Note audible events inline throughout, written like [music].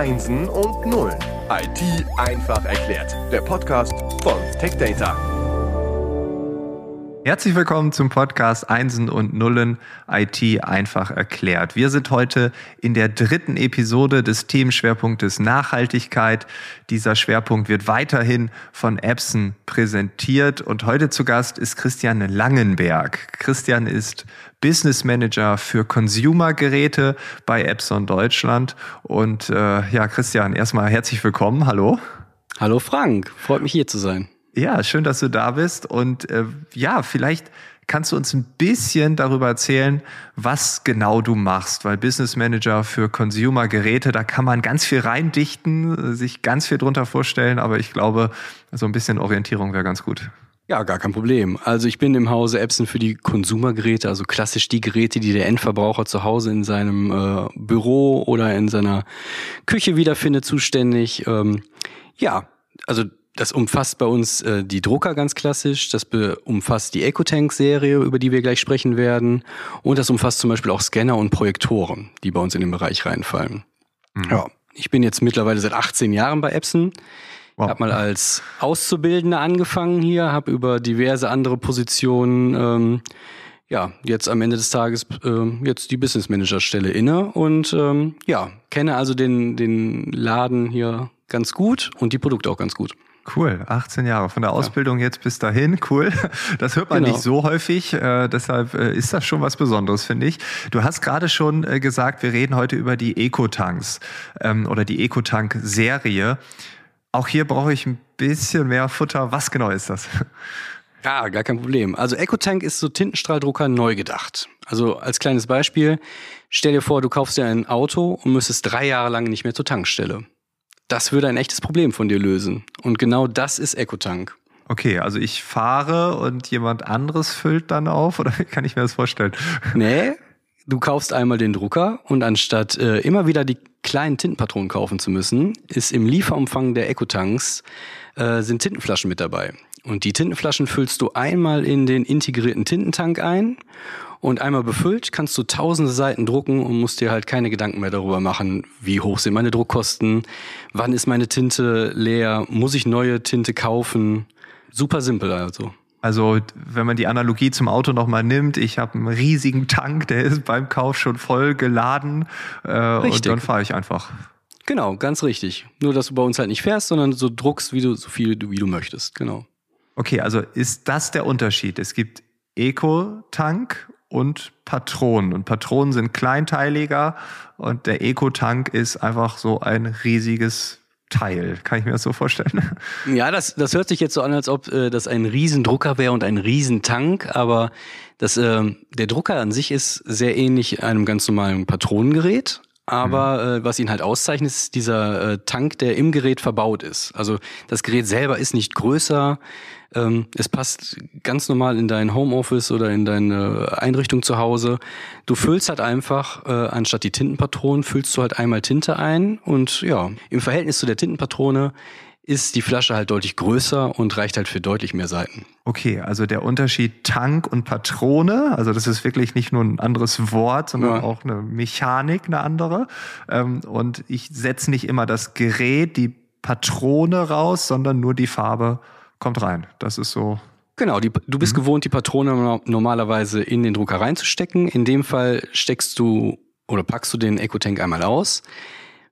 Einsen und Nullen. IT einfach erklärt. Der Podcast von TechData. Herzlich willkommen zum Podcast Einsen und Nullen IT einfach erklärt. Wir sind heute in der dritten Episode des Themenschwerpunktes Nachhaltigkeit. Dieser Schwerpunkt wird weiterhin von Epson präsentiert und heute zu Gast ist Christian Langenberg. Christian ist Business Manager für Consumer-Geräte bei Epson Deutschland. Und äh, ja, Christian, erstmal herzlich willkommen. Hallo. Hallo Frank, freut mich hier zu sein. Ja, schön, dass du da bist. Und äh, ja, vielleicht kannst du uns ein bisschen darüber erzählen, was genau du machst, weil Business Manager für Consumer-Geräte, da kann man ganz viel reindichten, sich ganz viel drunter vorstellen, aber ich glaube, so ein bisschen Orientierung wäre ganz gut. Ja, gar kein Problem. Also ich bin im Hause Epson für die Konsumergeräte, also klassisch die Geräte, die der Endverbraucher zu Hause in seinem äh, Büro oder in seiner Küche wiederfindet, zuständig. Ähm, ja, also das umfasst bei uns äh, die Drucker ganz klassisch, das umfasst die EcoTank-Serie, über die wir gleich sprechen werden, und das umfasst zum Beispiel auch Scanner und Projektoren, die bei uns in den Bereich reinfallen. Mhm. Ja, ich bin jetzt mittlerweile seit 18 Jahren bei Epson. Wow. Habe mal als Auszubildender angefangen hier, habe über diverse andere Positionen ähm, ja, jetzt am Ende des Tages äh, jetzt die Business Manager Stelle inne und ähm, ja, kenne also den, den Laden hier ganz gut und die Produkte auch ganz gut. Cool, 18 Jahre von der Ausbildung ja. jetzt bis dahin, cool. Das hört man genau. nicht so häufig, äh, deshalb äh, ist das schon was Besonderes, finde ich. Du hast gerade schon äh, gesagt, wir reden heute über die Ecotanks ähm, oder die Ecotank-Serie. Auch hier brauche ich ein bisschen mehr Futter. Was genau ist das? [laughs] Ja, gar kein Problem. Also EcoTank ist so Tintenstrahldrucker neu gedacht. Also als kleines Beispiel, stell dir vor, du kaufst dir ein Auto und müsstest drei Jahre lang nicht mehr zur Tankstelle das würde ein echtes Problem von dir lösen. Und genau das ist EcoTank. Okay, also ich fahre und jemand anderes füllt dann auf [laughs] oder wie kann ich mir das vorstellen? Nee, du kaufst einmal den Drucker und anstatt äh, immer wieder die kleinen Tintenpatronen kaufen zu müssen, ist im Lieferumfang der EcoTanks äh, sind Tintenflaschen mit dabei. Und die Tintenflaschen füllst du einmal in den integrierten Tintentank ein und einmal befüllt kannst du tausende Seiten drucken und musst dir halt keine Gedanken mehr darüber machen, wie hoch sind meine Druckkosten, wann ist meine Tinte leer, muss ich neue Tinte kaufen. Super simpel also. Also wenn man die Analogie zum Auto nochmal nimmt, ich habe einen riesigen Tank, der ist beim Kauf schon voll geladen äh, und dann fahre ich einfach. Genau, ganz richtig. Nur dass du bei uns halt nicht fährst, sondern so druckst, wie du so viel wie du möchtest. Genau. Okay, also ist das der Unterschied? Es gibt Eco-Tank und Patronen. Und Patronen sind kleinteiliger und der Eco-Tank ist einfach so ein riesiges Teil. Kann ich mir das so vorstellen? Ja, das, das hört sich jetzt so an, als ob äh, das ein Riesendrucker wäre und ein Riesentank, aber das, äh, der Drucker an sich ist sehr ähnlich einem ganz normalen Patronengerät. Aber mhm. äh, was ihn halt auszeichnet, ist dieser äh, Tank, der im Gerät verbaut ist. Also das Gerät selber ist nicht größer, ähm, es passt ganz normal in dein Homeoffice oder in deine Einrichtung zu Hause. Du füllst halt einfach, äh, anstatt die Tintenpatronen, füllst du halt einmal Tinte ein und ja, im Verhältnis zu der Tintenpatrone ist die Flasche halt deutlich größer und reicht halt für deutlich mehr Seiten. Okay, also der Unterschied Tank und Patrone, also das ist wirklich nicht nur ein anderes Wort, sondern ja. auch eine Mechanik, eine andere. Ähm, und ich setze nicht immer das Gerät, die Patrone raus, sondern nur die Farbe kommt rein. Das ist so. Genau, die, du bist mhm. gewohnt, die Patrone normalerweise in den Drucker reinzustecken. In dem Fall steckst du oder packst du den Eco-Tank einmal aus,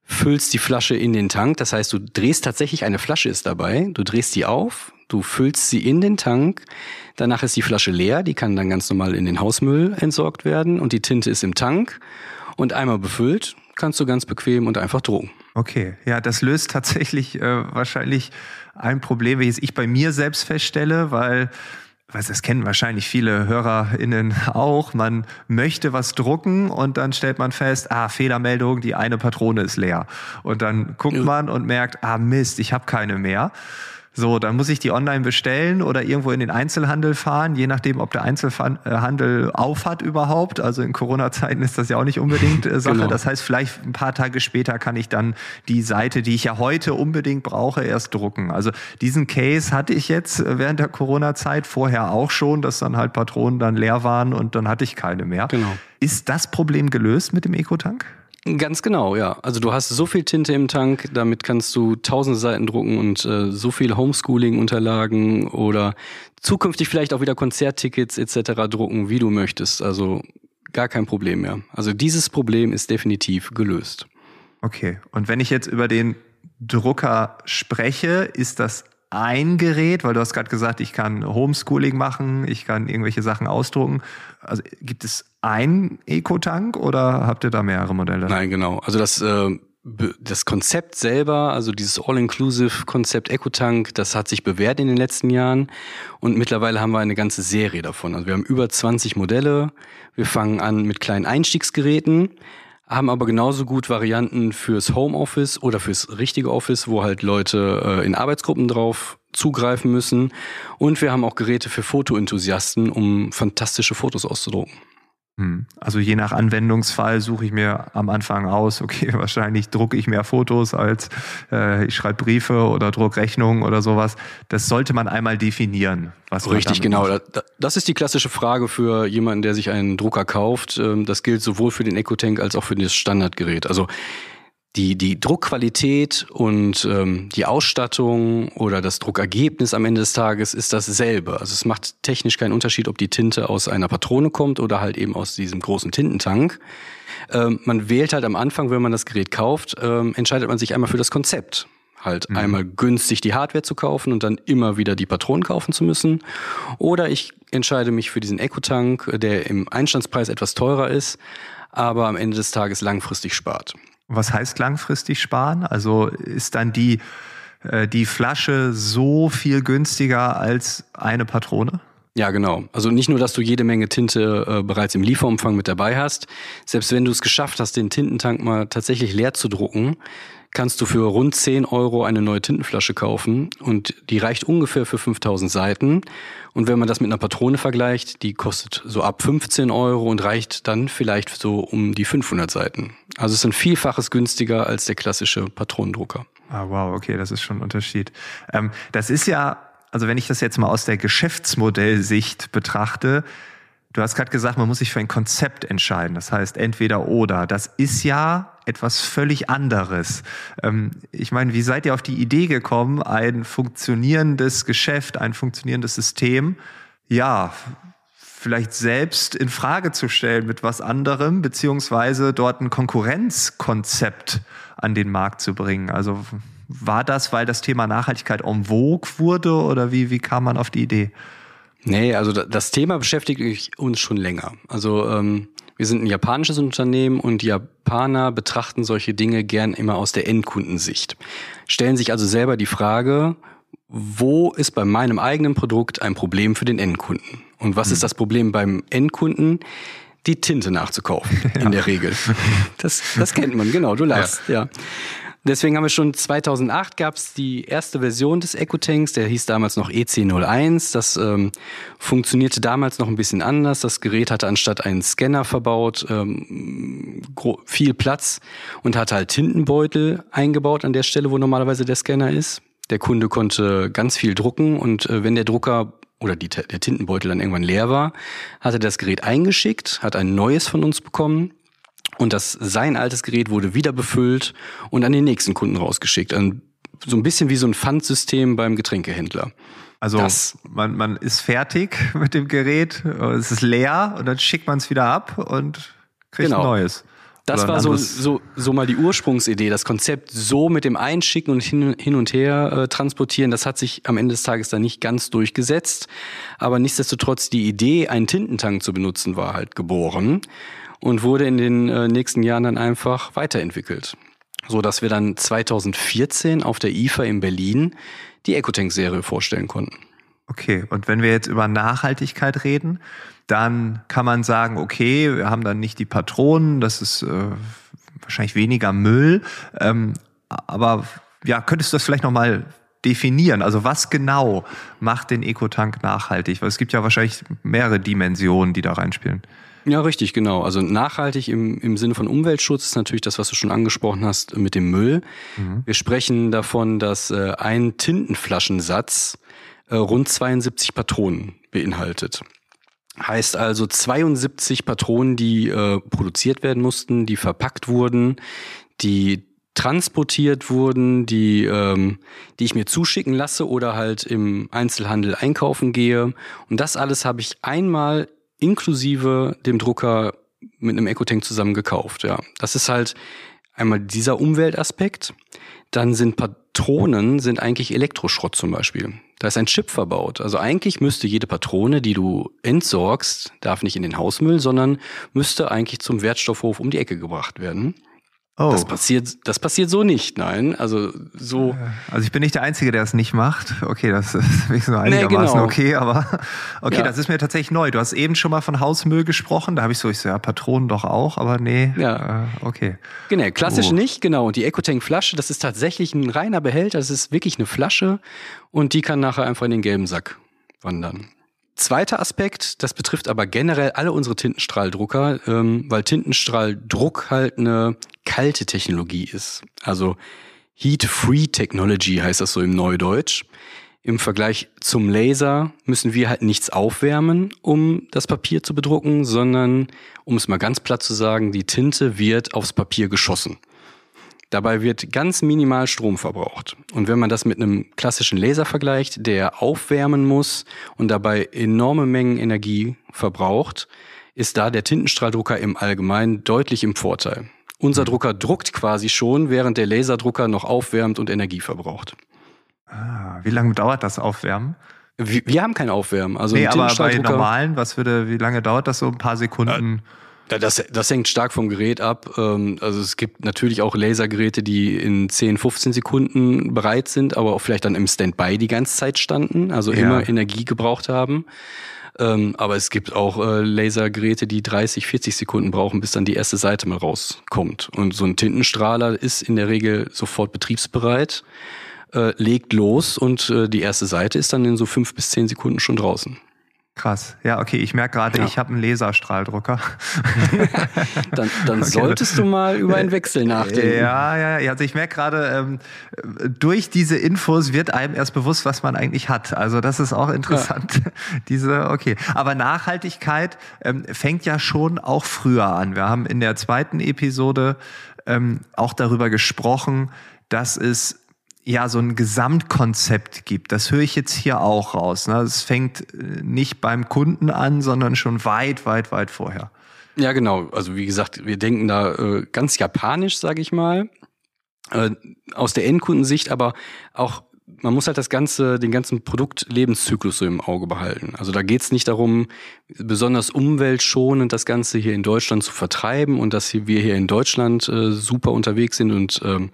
füllst die Flasche in den Tank. Das heißt, du drehst tatsächlich, eine Flasche ist dabei, du drehst die auf, du füllst sie in den Tank, danach ist die Flasche leer, die kann dann ganz normal in den Hausmüll entsorgt werden und die Tinte ist im Tank. Und einmal befüllt, kannst du ganz bequem und einfach drucken. Okay, ja, das löst tatsächlich äh, wahrscheinlich ein Problem, welches ich bei mir selbst feststelle, weil was das kennen wahrscheinlich viele HörerInnen auch. Man möchte was drucken und dann stellt man fest, ah, Fehlermeldung, die eine Patrone ist leer. Und dann guckt man und merkt, ah, Mist, ich habe keine mehr. So, dann muss ich die online bestellen oder irgendwo in den Einzelhandel fahren, je nachdem, ob der Einzelhandel aufhat überhaupt. Also in Corona-Zeiten ist das ja auch nicht unbedingt äh, [laughs] Sache. Genau. Das heißt, vielleicht ein paar Tage später kann ich dann die Seite, die ich ja heute unbedingt brauche, erst drucken. Also diesen Case hatte ich jetzt während der Corona-Zeit vorher auch schon, dass dann halt Patronen dann leer waren und dann hatte ich keine mehr. Genau. Ist das Problem gelöst mit dem Ecotank? Ganz genau, ja. Also du hast so viel Tinte im Tank, damit kannst du tausende Seiten drucken und äh, so viel Homeschooling-Unterlagen oder zukünftig vielleicht auch wieder Konzerttickets etc. drucken, wie du möchtest. Also gar kein Problem mehr. Also dieses Problem ist definitiv gelöst. Okay. Und wenn ich jetzt über den Drucker spreche, ist das ein Gerät, weil du hast gerade gesagt, ich kann Homeschooling machen, ich kann irgendwelche Sachen ausdrucken. Also gibt es ein Eco-Tank oder habt ihr da mehrere Modelle? Nein, genau. Also das äh, das Konzept selber, also dieses All-Inclusive-Konzept EcoTank, das hat sich bewährt in den letzten Jahren und mittlerweile haben wir eine ganze Serie davon. Also wir haben über 20 Modelle. Wir fangen an mit kleinen Einstiegsgeräten, haben aber genauso gut Varianten fürs Homeoffice oder fürs richtige Office, wo halt Leute äh, in Arbeitsgruppen drauf zugreifen müssen. Und wir haben auch Geräte für Fotoenthusiasten, um fantastische Fotos auszudrucken. Hm. Also je nach Anwendungsfall suche ich mir am Anfang aus, [laughs] okay, wahrscheinlich drucke ich mehr Fotos als äh, ich schreibe Briefe oder druck Rechnungen oder sowas. Das sollte man einmal definieren. Was Richtig, genau. Macht. Das ist die klassische Frage für jemanden, der sich einen Drucker kauft. Ähm, das gilt sowohl für den EcoTank als auch für das Standardgerät. Also die, die Druckqualität und ähm, die Ausstattung oder das Druckergebnis am Ende des Tages ist dasselbe. Also es macht technisch keinen Unterschied, ob die Tinte aus einer Patrone kommt oder halt eben aus diesem großen Tintentank. Ähm, man wählt halt am Anfang, wenn man das Gerät kauft, ähm, entscheidet man sich einmal für das Konzept. Halt mhm. einmal günstig die Hardware zu kaufen und dann immer wieder die Patronen kaufen zu müssen. Oder ich entscheide mich für diesen Eco-Tank, der im Einstandspreis etwas teurer ist, aber am Ende des Tages langfristig spart. Was heißt langfristig sparen? Also ist dann die, äh, die Flasche so viel günstiger als eine Patrone? Ja, genau. Also nicht nur, dass du jede Menge Tinte äh, bereits im Lieferumfang mit dabei hast. Selbst wenn du es geschafft hast, den Tintentank mal tatsächlich leer zu drucken, kannst du für rund 10 Euro eine neue Tintenflasche kaufen und die reicht ungefähr für 5000 Seiten. Und wenn man das mit einer Patrone vergleicht, die kostet so ab 15 Euro und reicht dann vielleicht so um die 500 Seiten. Also es ist ein Vielfaches günstiger als der klassische Patronendrucker. Ah, wow, okay, das ist schon ein Unterschied. Ähm, das ist ja, also wenn ich das jetzt mal aus der Geschäftsmodellsicht betrachte, Du hast gerade gesagt, man muss sich für ein Konzept entscheiden. Das heißt entweder oder. Das ist ja etwas völlig anderes. Ähm, ich meine, wie seid ihr auf die Idee gekommen, ein funktionierendes Geschäft, ein funktionierendes System, ja, vielleicht selbst in Frage zu stellen mit was anderem, beziehungsweise dort ein Konkurrenzkonzept an den Markt zu bringen? Also war das, weil das Thema Nachhaltigkeit en vogue wurde oder wie, wie kam man auf die Idee? Nee, also das Thema beschäftigt uns schon länger. Also ähm, wir sind ein japanisches Unternehmen und die Japaner betrachten solche Dinge gern immer aus der Endkundensicht. Stellen sich also selber die Frage, wo ist bei meinem eigenen Produkt ein Problem für den Endkunden? Und was hm. ist das Problem beim Endkunden? Die Tinte nachzukaufen, [laughs] ja. in der Regel. Das, das kennt man, genau, du lachst, ja. ja. Deswegen haben wir schon 2008 gab es die erste Version des EcoTanks, der hieß damals noch EC01. Das ähm, funktionierte damals noch ein bisschen anders. Das Gerät hatte anstatt einen Scanner verbaut ähm, viel Platz und hatte halt Tintenbeutel eingebaut an der Stelle, wo normalerweise der Scanner ist. Der Kunde konnte ganz viel drucken und äh, wenn der Drucker oder die, der Tintenbeutel dann irgendwann leer war, hatte das Gerät eingeschickt, hat ein neues von uns bekommen und das, sein altes Gerät wurde wieder befüllt und an den nächsten Kunden rausgeschickt. So ein bisschen wie so ein Pfandsystem beim Getränkehändler. Also man, man ist fertig [laughs] mit dem Gerät, es ist leer und dann schickt man es wieder ab und kriegt genau. ein neues. Das war so, so, so mal die Ursprungsidee, das Konzept so mit dem Einschicken und hin, hin und her äh, transportieren, das hat sich am Ende des Tages dann nicht ganz durchgesetzt. Aber nichtsdestotrotz die Idee, einen Tintentank zu benutzen, war halt geboren und wurde in den äh, nächsten Jahren dann einfach weiterentwickelt. So dass wir dann 2014 auf der IFA in Berlin die Ecotank-Serie vorstellen konnten. Okay, und wenn wir jetzt über Nachhaltigkeit reden, dann kann man sagen, okay, wir haben dann nicht die Patronen, das ist äh, wahrscheinlich weniger Müll. Ähm, aber ja, könntest du das vielleicht nochmal definieren? Also was genau macht den Ecotank nachhaltig? Weil es gibt ja wahrscheinlich mehrere Dimensionen, die da reinspielen. Ja, richtig, genau. Also nachhaltig im, im Sinne von Umweltschutz ist natürlich das, was du schon angesprochen hast mit dem Müll. Mhm. Wir sprechen davon, dass äh, ein Tintenflaschensatz äh, rund 72 Patronen beinhaltet. Heißt also 72 Patronen, die äh, produziert werden mussten, die verpackt wurden, die transportiert wurden, die, ähm, die ich mir zuschicken lasse oder halt im Einzelhandel einkaufen gehe. Und das alles habe ich einmal inklusive dem Drucker mit einem Ecotank zusammen gekauft. Ja, das ist halt einmal dieser Umweltaspekt. Dann sind Patronen sind eigentlich Elektroschrott zum Beispiel. Da ist ein Chip verbaut. Also eigentlich müsste jede Patrone, die du entsorgst, darf nicht in den Hausmüll, sondern müsste eigentlich zum Wertstoffhof um die Ecke gebracht werden. Oh. Das passiert, das passiert so nicht, nein. Also so. Also ich bin nicht der Einzige, der es nicht macht. Okay, das ist [laughs] wenigstens nur einigermaßen nee, genau. okay, aber [laughs] okay, ja. das ist mir tatsächlich neu. Du hast eben schon mal von Hausmüll gesprochen. Da habe ich so, ich so, ja, Patronen doch auch, aber nee. Ja. Äh, okay. Genau, klassisch oh. nicht, genau. Und die Ecotank-Flasche, das ist tatsächlich ein reiner Behälter. Das ist wirklich eine Flasche und die kann nachher einfach in den gelben Sack wandern. Zweiter Aspekt, das betrifft aber generell alle unsere Tintenstrahldrucker, ähm, weil Tintenstrahldruck halt eine kalte Technologie ist. Also Heat-Free Technology heißt das so im Neudeutsch. Im Vergleich zum Laser müssen wir halt nichts aufwärmen, um das Papier zu bedrucken, sondern, um es mal ganz platt zu sagen, die Tinte wird aufs Papier geschossen. Dabei wird ganz minimal Strom verbraucht. Und wenn man das mit einem klassischen Laser vergleicht, der aufwärmen muss und dabei enorme Mengen Energie verbraucht, ist da der Tintenstrahldrucker im Allgemeinen deutlich im Vorteil. Unser mhm. Drucker druckt quasi schon, während der Laserdrucker noch aufwärmt und Energie verbraucht. Ah, wie lange dauert das Aufwärmen? Wir, wir haben kein Aufwärmen. Also nee, aber bei normalen, was würde, wie lange dauert das so? Ein paar Sekunden? Äh, das, das hängt stark vom Gerät ab. Ähm, also es gibt natürlich auch Lasergeräte, die in 10, 15 Sekunden bereit sind, aber auch vielleicht dann im Standby die ganze Zeit standen, also ja. immer Energie gebraucht haben. Ähm, aber es gibt auch äh, Lasergeräte, die 30, 40 Sekunden brauchen, bis dann die erste Seite mal rauskommt. Und so ein Tintenstrahler ist in der Regel sofort betriebsbereit, äh, legt los und äh, die erste Seite ist dann in so fünf bis zehn Sekunden schon draußen. Krass. Ja, okay, ich merke gerade, ja. ich habe einen Laserstrahldrucker. [laughs] dann dann okay. solltest du mal über einen Wechsel nachdenken. Ja, ja, ja. Also ich merke gerade, ähm, durch diese Infos wird einem erst bewusst, was man eigentlich hat. Also das ist auch interessant. Ja. [laughs] Diese, okay. Aber Nachhaltigkeit ähm, fängt ja schon auch früher an. Wir haben in der zweiten Episode ähm, auch darüber gesprochen, dass es ja so ein Gesamtkonzept gibt. Das höre ich jetzt hier auch raus. Ne? Es fängt äh, nicht beim Kunden an, sondern schon weit, weit, weit vorher. Ja, genau. Also wie gesagt, wir denken da äh, ganz japanisch, sage ich mal, äh, aus der Endkundensicht, aber auch man muss halt das ganze, den ganzen Produktlebenszyklus so im Auge behalten. Also da geht es nicht darum, besonders umweltschonend das Ganze hier in Deutschland zu vertreiben und dass wir hier in Deutschland äh, super unterwegs sind und ähm,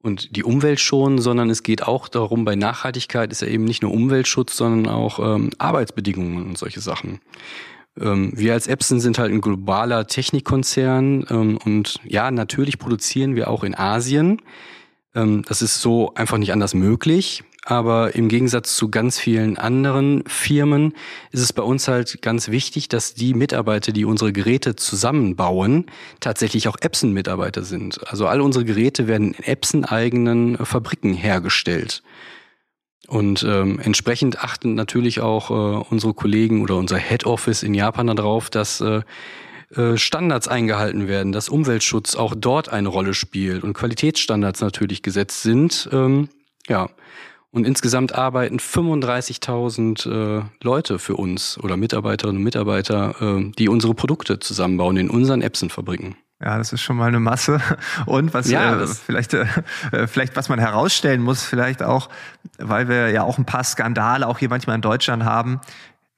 und die Umwelt schonen, sondern es geht auch darum, bei Nachhaltigkeit ist ja eben nicht nur Umweltschutz, sondern auch ähm, Arbeitsbedingungen und solche Sachen. Ähm, wir als Epson sind halt ein globaler Technikkonzern ähm, und ja, natürlich produzieren wir auch in Asien. Ähm, das ist so einfach nicht anders möglich. Aber im Gegensatz zu ganz vielen anderen Firmen ist es bei uns halt ganz wichtig, dass die Mitarbeiter, die unsere Geräte zusammenbauen, tatsächlich auch Epson-Mitarbeiter sind. Also all unsere Geräte werden in Epson-eigenen Fabriken hergestellt. Und ähm, entsprechend achten natürlich auch äh, unsere Kollegen oder unser Head Office in Japan darauf, dass äh, äh, Standards eingehalten werden, dass Umweltschutz auch dort eine Rolle spielt und Qualitätsstandards natürlich gesetzt sind. Ähm, ja, und insgesamt arbeiten 35.000 äh, Leute für uns oder Mitarbeiterinnen und Mitarbeiter, äh, die unsere Produkte zusammenbauen in unseren Epson-Fabriken. Ja, das ist schon mal eine Masse. Und was ja, äh, vielleicht, äh, vielleicht was man herausstellen muss, vielleicht auch, weil wir ja auch ein paar Skandale auch hier manchmal in Deutschland haben,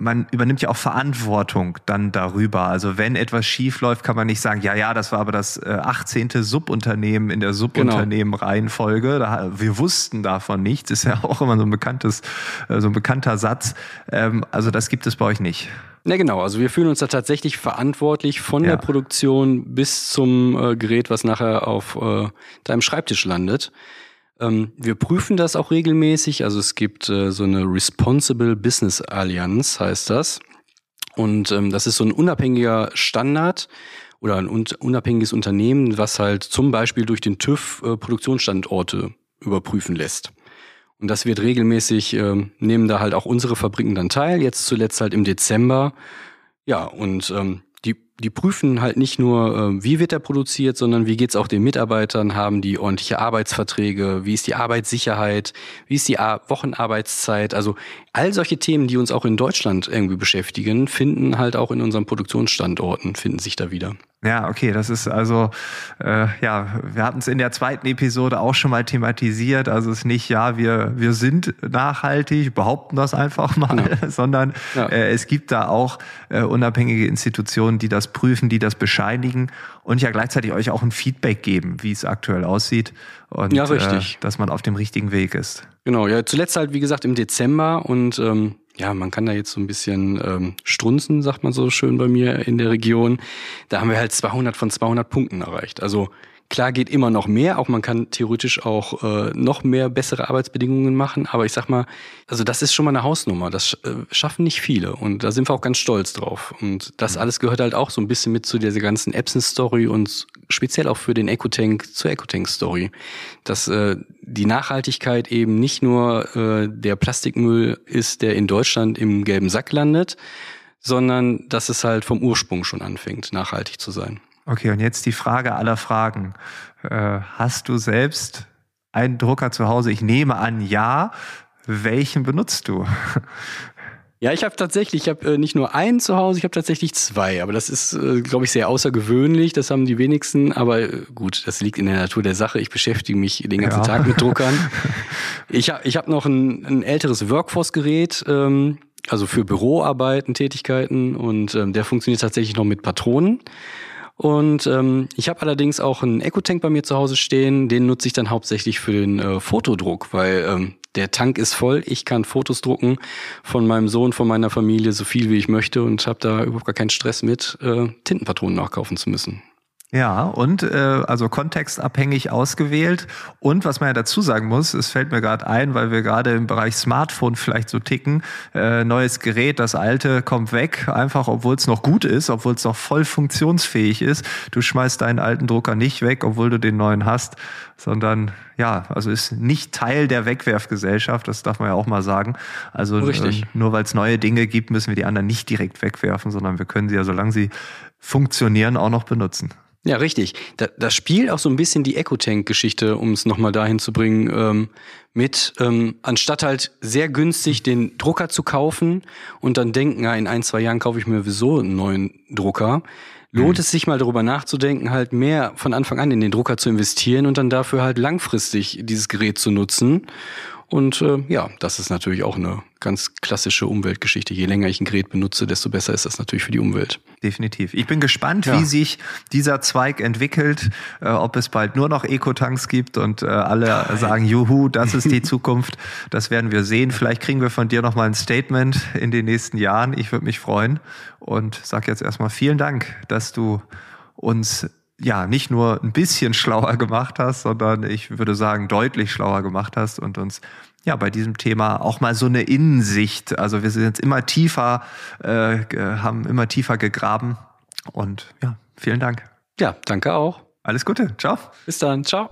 man übernimmt ja auch Verantwortung dann darüber. Also wenn etwas schief läuft, kann man nicht sagen, ja, ja, das war aber das äh, 18. Subunternehmen in der Subunternehmen-Reihenfolge. Da, wir wussten davon nichts. Ist ja [laughs] auch immer so ein bekanntes, äh, so ein bekannter Satz. Ähm, also das gibt es bei euch nicht. Ja, genau. Also wir fühlen uns da tatsächlich verantwortlich von ja. der Produktion bis zum äh, Gerät, was nachher auf äh, deinem Schreibtisch landet. Ähm, wir prüfen das auch regelmäßig. Also es gibt äh, so eine Responsible Business Allianz, heißt das. Und ähm, das ist so ein unabhängiger Standard oder ein unabhängiges Unternehmen, was halt zum Beispiel durch den TÜV äh, Produktionsstandorte überprüfen lässt. Und das wird regelmäßig, äh, nehmen da halt auch unsere Fabriken dann teil. Jetzt zuletzt halt im Dezember Ja, und ähm, die, prüfen halt nicht nur, äh, wie wird er produziert, sondern wie geht's auch den Mitarbeitern, haben die ordentliche Arbeitsverträge, wie ist die Arbeitssicherheit, wie ist die Ar Wochenarbeitszeit. Also all solche Themen, die uns auch in Deutschland irgendwie beschäftigen, finden halt auch in unseren Produktionsstandorten, finden sich da wieder. Ja, okay, das ist also, äh, ja, wir hatten es in der zweiten Episode auch schon mal thematisiert. Also es ist nicht, ja, wir, wir sind nachhaltig, behaupten das einfach mal, ja. [laughs] sondern ja. Äh, es gibt da auch äh, unabhängige Institutionen, die das prüfen, die das bescheinigen und ja gleichzeitig euch auch ein Feedback geben, wie es aktuell aussieht und ja, richtig. Äh, dass man auf dem richtigen Weg ist. Genau, ja, zuletzt halt, wie gesagt, im Dezember und ähm, ja, man kann da jetzt so ein bisschen ähm, strunzen, sagt man so schön bei mir in der Region. Da haben wir halt 200 von 200 Punkten erreicht. Also Klar geht immer noch mehr, auch man kann theoretisch auch äh, noch mehr bessere Arbeitsbedingungen machen, aber ich sag mal, also das ist schon mal eine Hausnummer, das äh, schaffen nicht viele und da sind wir auch ganz stolz drauf und das mhm. alles gehört halt auch so ein bisschen mit zu dieser ganzen Epson-Story und speziell auch für den EcoTank zur EcoTank-Story, dass äh, die Nachhaltigkeit eben nicht nur äh, der Plastikmüll ist, der in Deutschland im gelben Sack landet, sondern dass es halt vom Ursprung schon anfängt, nachhaltig zu sein. Okay, und jetzt die Frage aller Fragen. Äh, hast du selbst einen Drucker zu Hause? Ich nehme an, ja. Welchen benutzt du? [laughs] Ja, ich habe tatsächlich, ich habe äh, nicht nur einen zu Hause, ich habe tatsächlich zwei. Aber das ist, äh, glaube ich, sehr außergewöhnlich. Das haben die wenigsten. Aber äh, gut, das liegt in der Natur der Sache. Ich beschäftige mich den ganzen ja. Tag mit Druckern. [laughs] Ich habe ich hab noch ein, ein älteres Workforce-Gerät, ähm, also für Büroarbeiten, Tätigkeiten. Und ähm, der funktioniert tatsächlich noch mit Patronen. Und ähm, ich habe allerdings auch einen Eco-Tank bei mir zu Hause stehen. Den nutze ich dann hauptsächlich für den äh, Fotodruck, weil ähm, der Tank ist voll. Ich kann Fotos drucken von meinem Sohn, von meiner Familie, so viel wie ich möchte und habe da überhaupt gar keinen Stress mit, äh, Tintenpatronen nachkaufen zu müssen. Ja, und äh, also kontextabhängig ausgewählt. Und was man ja dazu sagen muss, es fällt mir gerade ein, weil wir gerade im Bereich Smartphone vielleicht so ticken, äh, neues Gerät, das alte kommt weg, einfach obwohl es noch gut ist, obwohl es noch voll funktionsfähig ist. Du schmeißt deinen alten Drucker nicht weg, obwohl du den neuen hast, sondern ja, also ist nicht Teil der Wegwerfgesellschaft, das darf man ja auch mal sagen. Also äh, nur weil es neue Dinge gibt, müssen wir die anderen nicht direkt wegwerfen, sondern wir können sie ja, solange sie funktionieren, auch noch benutzen. Ja, richtig. Da, das spielt auch so ein bisschen die Ecotank-Geschichte, um es nochmal dahin zu bringen, ähm, mit, ähm, anstatt halt sehr günstig den Drucker zu kaufen und dann denken, ja, in ein, zwei Jahren kaufe ich mir sowieso einen neuen Drucker, lohnt mhm. es sich mal darüber nachzudenken, halt mehr von Anfang an in den Drucker zu investieren und dann dafür halt langfristig dieses Gerät zu nutzen und äh, ja, das ist natürlich auch eine ganz klassische Umweltgeschichte. Je länger ich ein Gerät benutze, desto besser ist das natürlich für die Umwelt. Definitiv. Ich bin gespannt, ja. wie sich dieser Zweig entwickelt, äh, ob es bald nur noch Ecotanks gibt und äh, alle Nein. sagen, juhu, das ist die [laughs] Zukunft. Das werden wir sehen. Vielleicht kriegen wir von dir noch mal ein Statement in den nächsten Jahren. Ich würde mich freuen und sag jetzt erstmal vielen Dank, dass du uns ja nicht nur ein bisschen schlauer gemacht hast, sondern ich würde sagen deutlich schlauer gemacht hast und uns ja bei diesem Thema auch mal so eine Innensicht. Also wir sind jetzt immer tiefer, äh, haben immer tiefer gegraben und ja, vielen Dank. Ja, danke auch. Alles Gute. Ciao. Bis dann. Ciao.